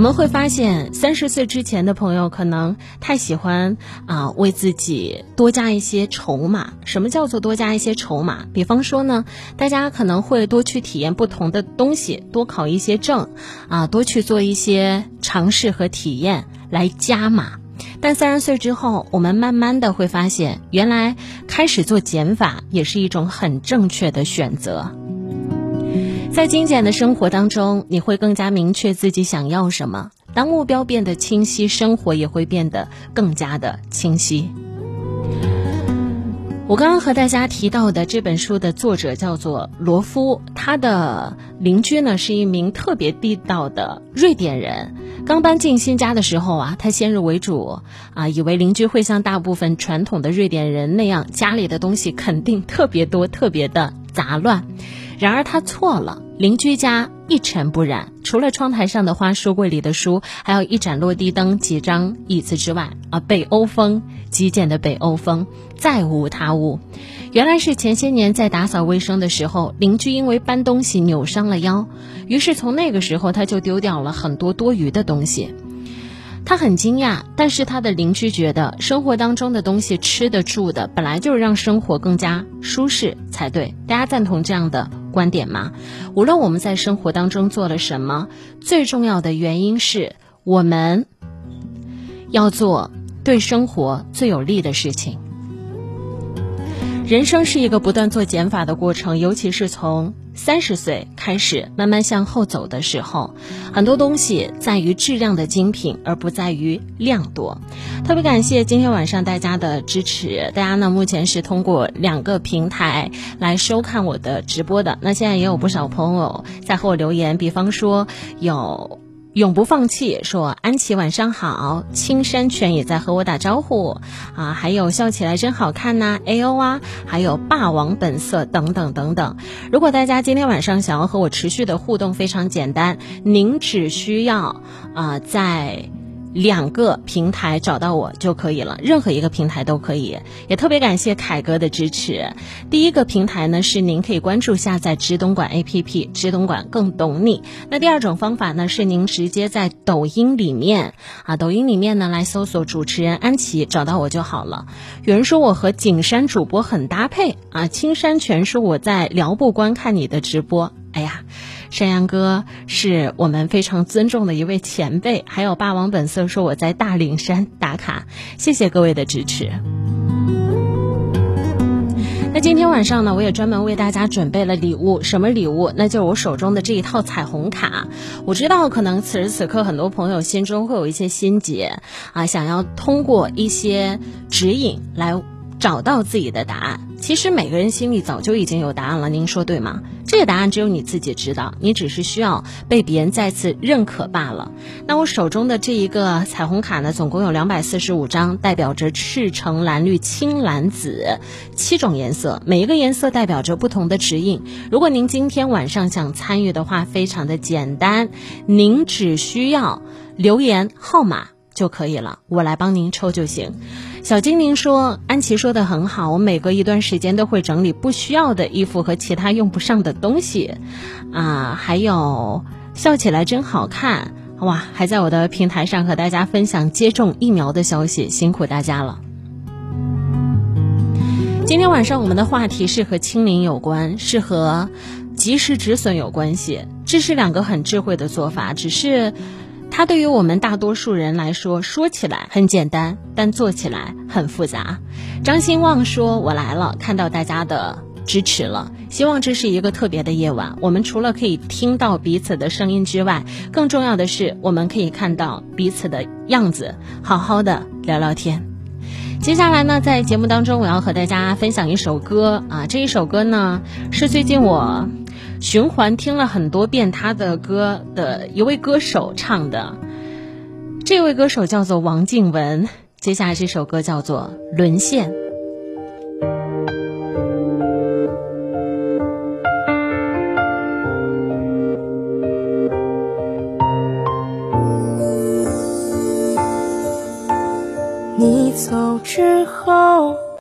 我们会发现，三十岁之前的朋友可能太喜欢啊，为自己多加一些筹码。什么叫做多加一些筹码？比方说呢，大家可能会多去体验不同的东西，多考一些证，啊，多去做一些尝试和体验来加码。但三十岁之后，我们慢慢的会发现，原来开始做减法也是一种很正确的选择。在精简的生活当中，你会更加明确自己想要什么。当目标变得清晰，生活也会变得更加的清晰。我刚刚和大家提到的这本书的作者叫做罗夫，他的邻居呢是一名特别地道的瑞典人。刚搬进新家的时候啊，他先入为主啊，以为邻居会像大部分传统的瑞典人那样，家里的东西肯定特别多，特别的杂乱。然而他错了，邻居家一尘不染，除了窗台上的花、书柜里的书，还有一盏落地灯、几张椅子之外，啊，北欧风，极简的北欧风，再无他物。原来是前些年在打扫卫生的时候，邻居因为搬东西扭伤了腰，于是从那个时候他就丢掉了很多多余的东西。他很惊讶，但是他的邻居觉得生活当中的东西，吃的住的，本来就是让生活更加舒适才对。大家赞同这样的观点吗？无论我们在生活当中做了什么，最重要的原因是我们要做对生活最有利的事情。人生是一个不断做减法的过程，尤其是从三十岁开始慢慢向后走的时候，很多东西在于质量的精品，而不在于量多。特别感谢今天晚上大家的支持，大家呢目前是通过两个平台来收看我的直播的。那现在也有不少朋友在和我留言，比方说有。永不放弃，说安琪晚上好，青山泉也在和我打招呼啊，还有笑起来真好看呐哎呦啊，还有霸王本色等等等等。如果大家今天晚上想要和我持续的互动，非常简单，您只需要啊在。两个平台找到我就可以了，任何一个平台都可以。也特别感谢凯哥的支持。第一个平台呢是您可以关注下载直东莞 APP，直东莞更懂你。那第二种方法呢是您直接在抖音里面啊，抖音里面呢来搜索主持人安琪，找到我就好了。有人说我和景山主播很搭配啊，青山全说我在辽埠观看你的直播。山羊哥是我们非常尊重的一位前辈，还有霸王本色说我在大岭山打卡，谢谢各位的支持。那今天晚上呢，我也专门为大家准备了礼物，什么礼物？那就是我手中的这一套彩虹卡。我知道可能此时此刻很多朋友心中会有一些心结啊，想要通过一些指引来。找到自己的答案，其实每个人心里早就已经有答案了，您说对吗？这个答案只有你自己知道，你只是需要被别人再次认可罢了。那我手中的这一个彩虹卡呢，总共有两百四十五张，代表着赤橙蓝绿青蓝紫七种颜色，每一个颜色代表着不同的指引。如果您今天晚上想参与的话，非常的简单，您只需要留言号码就可以了，我来帮您抽就行。小精灵说：“安琪说的很好，我每隔一段时间都会整理不需要的衣服和其他用不上的东西，啊，还有笑起来真好看哇！还在我的平台上和大家分享接种疫苗的消息，辛苦大家了。今天晚上我们的话题是和清零有关，是和及时止损有关系，这是两个很智慧的做法，只是。”它对于我们大多数人来说，说起来很简单，但做起来很复杂。张兴旺说：“我来了，看到大家的支持了。希望这是一个特别的夜晚，我们除了可以听到彼此的声音之外，更重要的是我们可以看到彼此的样子，好好的聊聊天。接下来呢，在节目当中，我要和大家分享一首歌啊，这一首歌呢是最近我。”循环听了很多遍他的歌的一位歌手唱的，这位歌手叫做王静文。接下来这首歌叫做《沦陷》。你走之后。